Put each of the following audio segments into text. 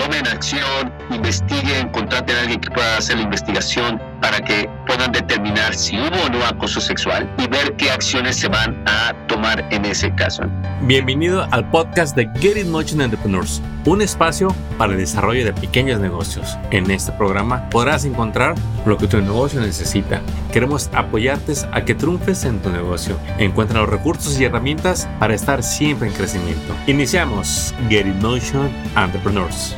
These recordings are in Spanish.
tomen acción, investiguen, contraten a alguien que pueda hacer la investigación para que puedan determinar si hubo o no acoso sexual y ver qué acciones se van a tomar en ese caso. Bienvenido al podcast de Get It Motion Entrepreneurs, un espacio para el desarrollo de pequeños negocios. En este programa podrás encontrar lo que tu negocio necesita. Queremos apoyarte a que triunfes en tu negocio. Encuentra los recursos y herramientas para estar siempre en crecimiento. Iniciamos Get It Motion Entrepreneurs.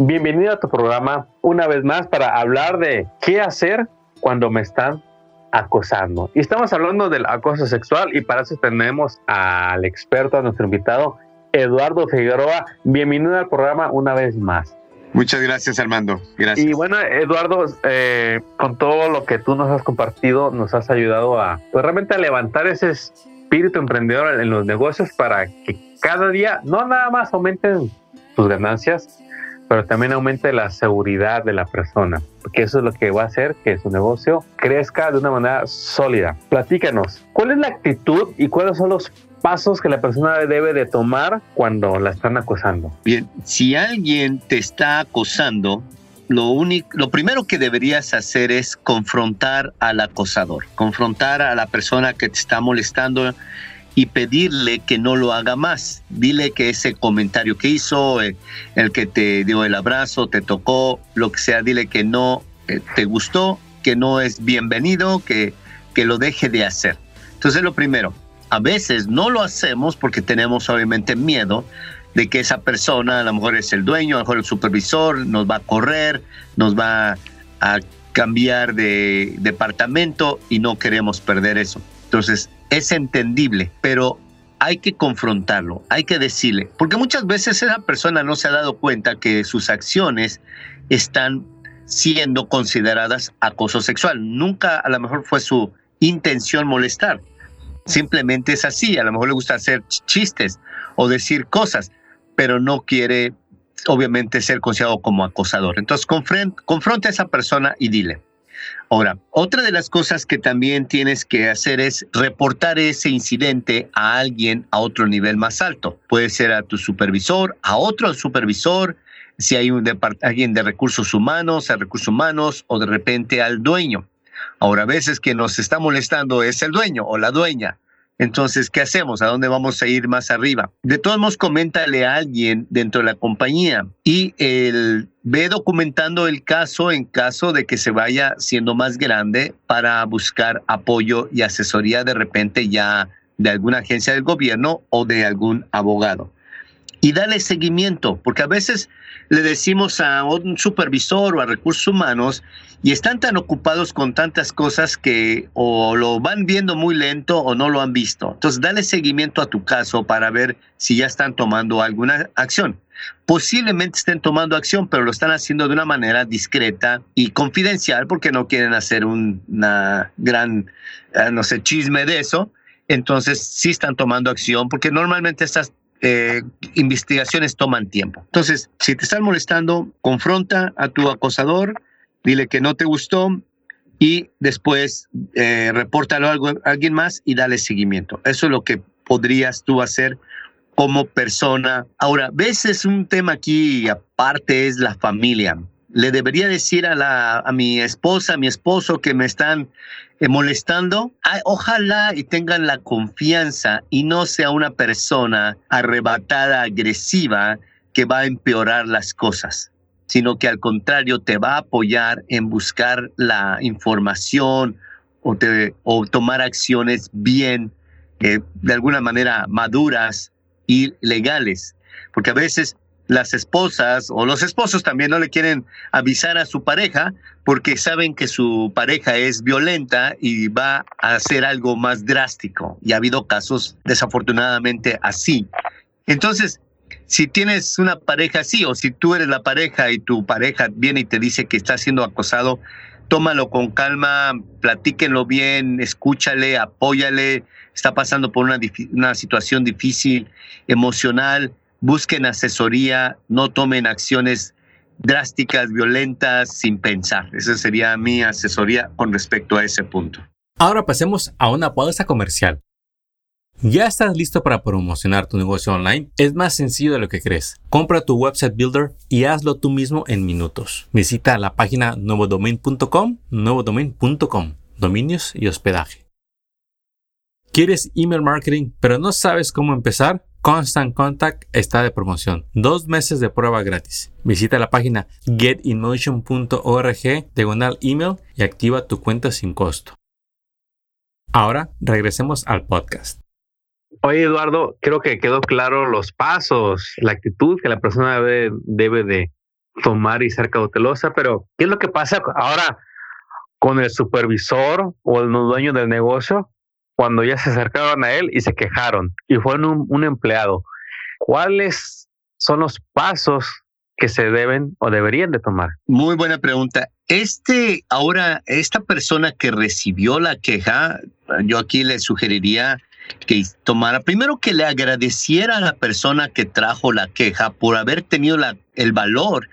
Bienvenido a tu programa una vez más para hablar de qué hacer cuando me están acosando. Y estamos hablando del acoso sexual y para eso tenemos al experto, a nuestro invitado, Eduardo Figueroa. Bienvenido al programa una vez más. Muchas gracias, Armando. Gracias. Y bueno, Eduardo, eh, con todo lo que tú nos has compartido, nos has ayudado a pues, realmente a levantar ese espíritu emprendedor en los negocios para que cada día no nada más aumenten tus ganancias, pero también aumente la seguridad de la persona, porque eso es lo que va a hacer que su negocio crezca de una manera sólida. Platícanos, ¿cuál es la actitud y cuáles son los pasos que la persona debe de tomar cuando la están acosando? Bien, si alguien te está acosando, lo único, lo primero que deberías hacer es confrontar al acosador, confrontar a la persona que te está molestando y pedirle que no lo haga más. Dile que ese comentario que hizo, eh, el, que te dio el abrazo, te tocó, lo que sea, dile que no eh, te gustó, que no es bienvenido, que, que lo deje de hacer. Entonces lo primero, a veces no lo hacemos porque tenemos obviamente miedo de que esa persona, a lo mejor es el dueño, a lo mejor el supervisor, nos va a correr, nos va a cambiar de departamento y no queremos perder eso. Entonces, es entendible, pero hay que confrontarlo, hay que decirle, porque muchas veces esa persona no se ha dado cuenta que sus acciones están siendo consideradas acoso sexual. Nunca a lo mejor fue su intención molestar. Simplemente es así, a lo mejor le gusta hacer chistes o decir cosas, pero no quiere obviamente ser considerado como acosador. Entonces confronta a esa persona y dile, Ahora, otra de las cosas que también tienes que hacer es reportar ese incidente a alguien a otro nivel más alto. Puede ser a tu supervisor, a otro supervisor, si hay un alguien de recursos humanos, a recursos humanos o de repente al dueño. Ahora, a veces que nos está molestando es el dueño o la dueña. Entonces, ¿qué hacemos? ¿A dónde vamos a ir más arriba? De todos modos, coméntale a alguien dentro de la compañía y el, ve documentando el caso en caso de que se vaya siendo más grande para buscar apoyo y asesoría de repente ya de alguna agencia del gobierno o de algún abogado. Y dale seguimiento, porque a veces le decimos a un supervisor o a recursos humanos y están tan ocupados con tantas cosas que o lo van viendo muy lento o no lo han visto. Entonces, dale seguimiento a tu caso para ver si ya están tomando alguna acción. Posiblemente estén tomando acción, pero lo están haciendo de una manera discreta y confidencial porque no quieren hacer una gran, eh, no sé, chisme de eso. Entonces, sí están tomando acción porque normalmente estas eh, investigaciones toman tiempo. Entonces, si te están molestando, confronta a tu acosador, dile que no te gustó y después eh, repórtalo a alguien más y dale seguimiento. Eso es lo que podrías tú hacer como persona. Ahora, ves, es un tema aquí aparte, es la familia le debería decir a, la, a mi esposa, a mi esposo que me están eh, molestando, ojalá y tengan la confianza y no sea una persona arrebatada, agresiva, que va a empeorar las cosas, sino que al contrario te va a apoyar en buscar la información o, o tomar acciones bien, eh, de alguna manera maduras y legales. Porque a veces las esposas o los esposos también no le quieren avisar a su pareja porque saben que su pareja es violenta y va a hacer algo más drástico. Y ha habido casos desafortunadamente así. Entonces, si tienes una pareja así o si tú eres la pareja y tu pareja viene y te dice que está siendo acosado, tómalo con calma, platíquenlo bien, escúchale, apóyale, está pasando por una, una situación difícil, emocional busquen asesoría, no tomen acciones drásticas, violentas, sin pensar. Esa sería mi asesoría con respecto a ese punto. Ahora pasemos a una pausa comercial. ¿Ya estás listo para promocionar tu negocio online? Es más sencillo de lo que crees. Compra tu website builder y hazlo tú mismo en minutos. Visita la página nuevodomain.com, nuevodomain.com, dominios y hospedaje. ¿Quieres email marketing pero no sabes cómo empezar? Constant Contact está de promoción. Dos meses de prueba gratis. Visita la página getinmotion.org diagonal email y activa tu cuenta sin costo. Ahora regresemos al podcast. Oye, Eduardo, creo que quedó claro los pasos, la actitud que la persona debe, debe de tomar y ser cautelosa, pero ¿qué es lo que pasa ahora con el supervisor o el dueño del negocio cuando ya se acercaron a él y se quejaron y fueron un, un empleado? ¿Cuáles son los pasos que se deben o deberían de tomar? Muy buena pregunta. Este, ahora, esta persona que recibió la queja, yo aquí le sugeriría que tomara, primero que le agradeciera a la persona que trajo la queja por haber tenido la, el valor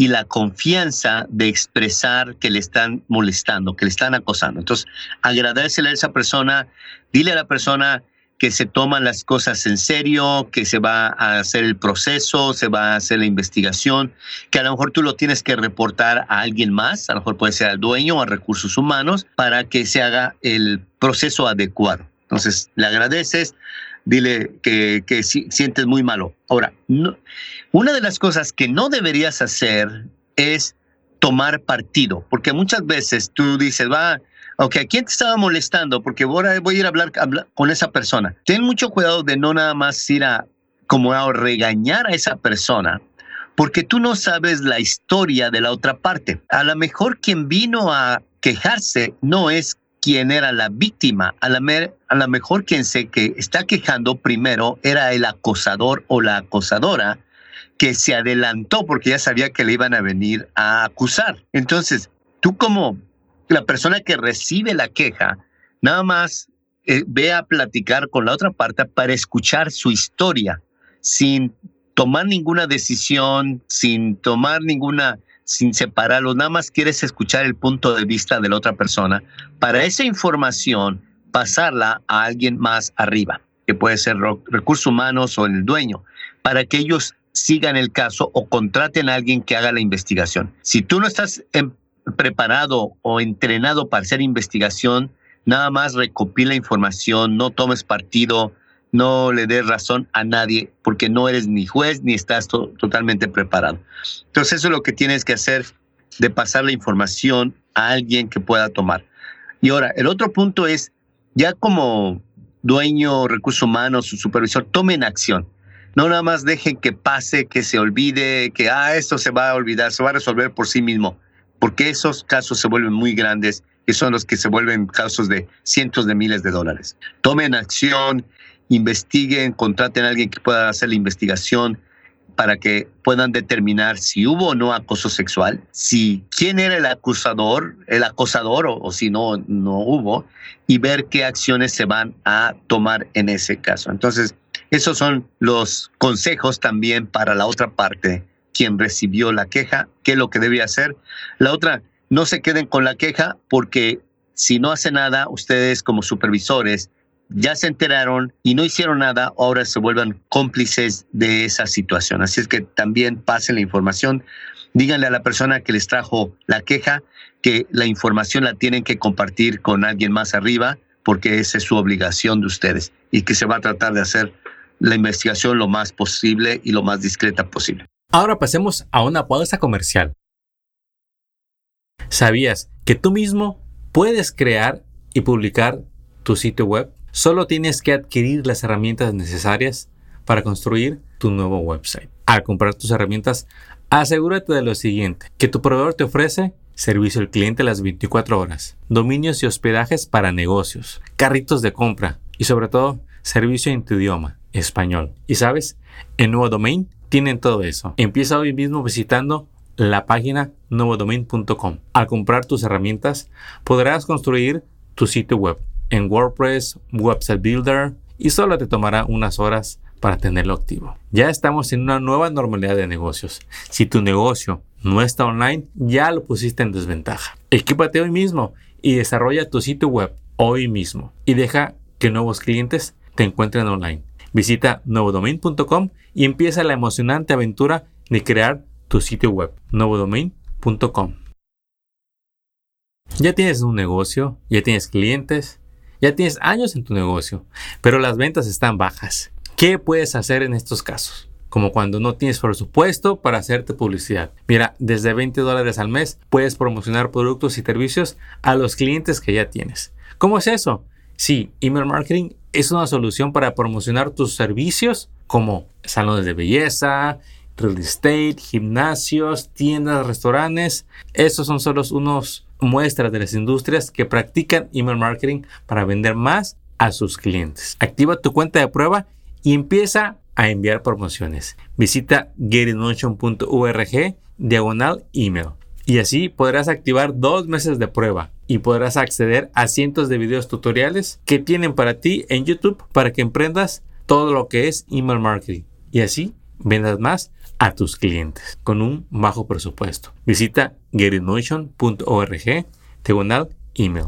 y la confianza de expresar que le están molestando, que le están acosando. Entonces, agradecele a esa persona, dile a la persona que se toman las cosas en serio, que se va a hacer el proceso, se va a hacer la investigación, que a lo mejor tú lo tienes que reportar a alguien más, a lo mejor puede ser al dueño o a recursos humanos, para que se haga el proceso adecuado. Entonces, le agradeces, dile que, que sientes muy malo. Ahora, una de las cosas que no deberías hacer es tomar partido, porque muchas veces tú dices, va, ok, ¿quién te estaba molestando? Porque voy a, voy a ir a hablar, con esa persona. Ten mucho cuidado de no nada más ir a como a regañar a esa persona, porque tú no sabes la historia de la otra parte. A lo mejor quien vino a quejarse no es quien era la víctima. A la, a mejor quien se que está quejando primero era el acosador o la acosadora que se adelantó porque ya sabía que le iban a venir a acusar. Entonces, tú como la persona que recibe la queja, nada más eh, ve a platicar con la otra parte para escuchar su historia, sin tomar ninguna decisión, sin tomar ninguna sin separarlo, nada más quieres escuchar el punto de vista de la otra persona, para esa información pasarla a alguien más arriba, que puede ser recursos humanos o el dueño, para que ellos sigan el caso o contraten a alguien que haga la investigación. Si tú no estás preparado o entrenado para hacer investigación, nada más recopila información, no tomes partido, no le des razón a nadie porque no eres ni juez ni estás totalmente preparado. Entonces eso es lo que tienes que hacer de pasar la información a alguien que pueda tomar. Y ahora, el otro punto es, ya como dueño, recursos humanos, supervisor, tomen acción. No nada más dejen que pase, que se olvide, que, ah, esto se va a olvidar, se va a resolver por sí mismo, porque esos casos se vuelven muy grandes y son los que se vuelven casos de cientos de miles de dólares. Tomen acción, investiguen, contraten a alguien que pueda hacer la investigación para que puedan determinar si hubo o no acoso sexual, si quién era el acusador, el acosador o, si no, no hubo, y ver qué acciones se van a tomar en ese caso. Entonces, esos son los consejos también para la otra parte, quien recibió la queja, qué es lo que debe hacer. La otra, no se queden con la queja porque si no hace nada, ustedes como supervisores ya se enteraron y no hicieron nada, ahora se vuelvan cómplices de esa situación. Así es que también pasen la información, díganle a la persona que les trajo la queja que la información la tienen que compartir con alguien más arriba, porque esa es su obligación de ustedes y que se va a tratar de hacer la investigación lo más posible y lo más discreta posible. Ahora pasemos a una pausa comercial. ¿Sabías que tú mismo puedes crear y publicar tu sitio web? Solo tienes que adquirir las herramientas necesarias para construir tu nuevo website. Al comprar tus herramientas, asegúrate de lo siguiente, que tu proveedor te ofrece servicio al cliente las 24 horas, dominios y hospedajes para negocios, carritos de compra y sobre todo servicio en tu idioma, español. Y sabes, en Nuevo Domain tienen todo eso. Empieza hoy mismo visitando la página nuevodomain.com. Al comprar tus herramientas, podrás construir tu sitio web en WordPress, Website Builder y solo te tomará unas horas para tenerlo activo. Ya estamos en una nueva normalidad de negocios. Si tu negocio no está online, ya lo pusiste en desventaja. Equípate hoy mismo y desarrolla tu sitio web hoy mismo y deja que nuevos clientes te encuentren online. Visita novodomain.com y empieza la emocionante aventura de crear tu sitio web, novodomain.com. Ya tienes un negocio, ya tienes clientes, ya tienes años en tu negocio, pero las ventas están bajas. ¿Qué puedes hacer en estos casos? Como cuando no tienes presupuesto para hacerte publicidad. Mira, desde 20 dólares al mes puedes promocionar productos y servicios a los clientes que ya tienes. ¿Cómo es eso? Sí, email marketing es una solución para promocionar tus servicios como salones de belleza, real estate, gimnasios, tiendas, restaurantes. Esos son solo unos muestras de las industrias que practican email marketing para vender más a sus clientes. Activa tu cuenta de prueba y empieza a enviar promociones. Visita getinmotion.org diagonal email y así podrás activar dos meses de prueba y podrás acceder a cientos de videos tutoriales que tienen para ti en YouTube para que emprendas todo lo que es email marketing y así vendas más a tus clientes con un bajo presupuesto. Visita getinmotion.org diagonal email.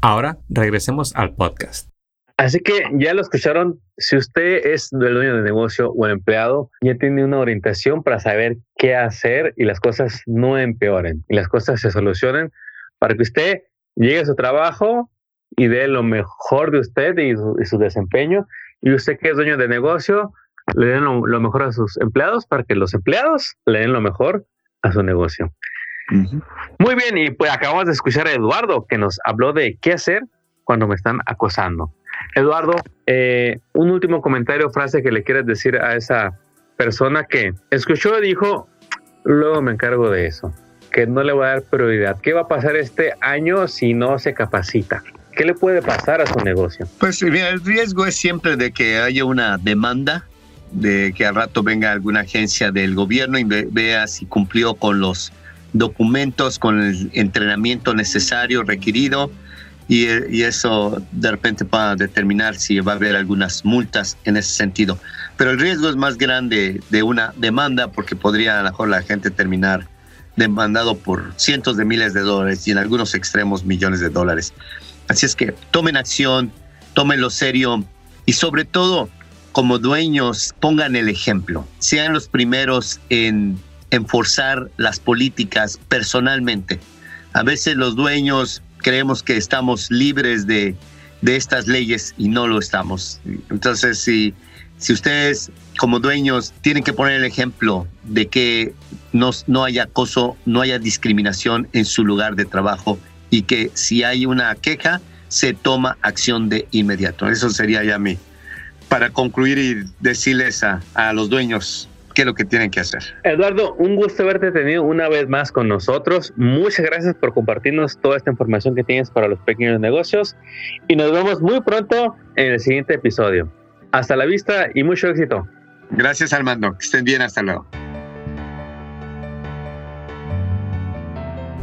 Ahora regresemos al podcast. Así que ya lo escucharon. Si usted es el dueño de negocio o empleado, ya tiene una orientación para saber qué hacer y las cosas no empeoren y las cosas se solucionen para que usted llegue a su trabajo y dé lo mejor de usted y su, desempeño. Y usted que es dueño de negocio, le den lo, mejor a sus empleados para que los empleados le den lo mejor a su negocio. Muy bien, y pues acabamos de escuchar a Eduardo que nos habló de qué hacer cuando me están acosando. Eduardo, eh, un último comentario, frase que le quieres decir a esa persona que escuchó y dijo, luego me encargo de eso, que no le voy a dar prioridad. ¿Qué va a pasar este año si no se capacita? ¿Qué le puede pasar a su negocio? Pues el riesgo es siempre de que haya una demanda, de que al rato venga alguna agencia del gobierno y vea si cumplió con los documentos, con el entrenamiento necesario requerido y, eso de repente va a determinar si va a haber algunas multas en ese sentido. Pero el riesgo es más grande de una demanda porque podría a lo mejor la gente terminar demandado por cientos de miles de dólares y en algunos extremos millones de dólares. Así es que tomen acción, tómenlo serio y sobre todo como dueños pongan el ejemplo, sean los primeros en enforzar las políticas personalmente. A veces los dueños creemos que estamos libres de, de estas leyes y no lo estamos. Entonces, si, si ustedes como dueños tienen que poner el ejemplo de que no, no haya acoso, no haya discriminación en su lugar de trabajo y que si hay una queja, se toma acción de inmediato. Eso sería ya mí. Para concluir y decirles a, a los dueños qué es lo que tienen que hacer. Eduardo, un gusto haberte tenido una vez más con nosotros. Muchas gracias por compartirnos toda esta información que tienes para los pequeños negocios y nos vemos muy pronto en el siguiente episodio. Hasta la vista y mucho éxito. Gracias Armando, que estén bien, hasta luego.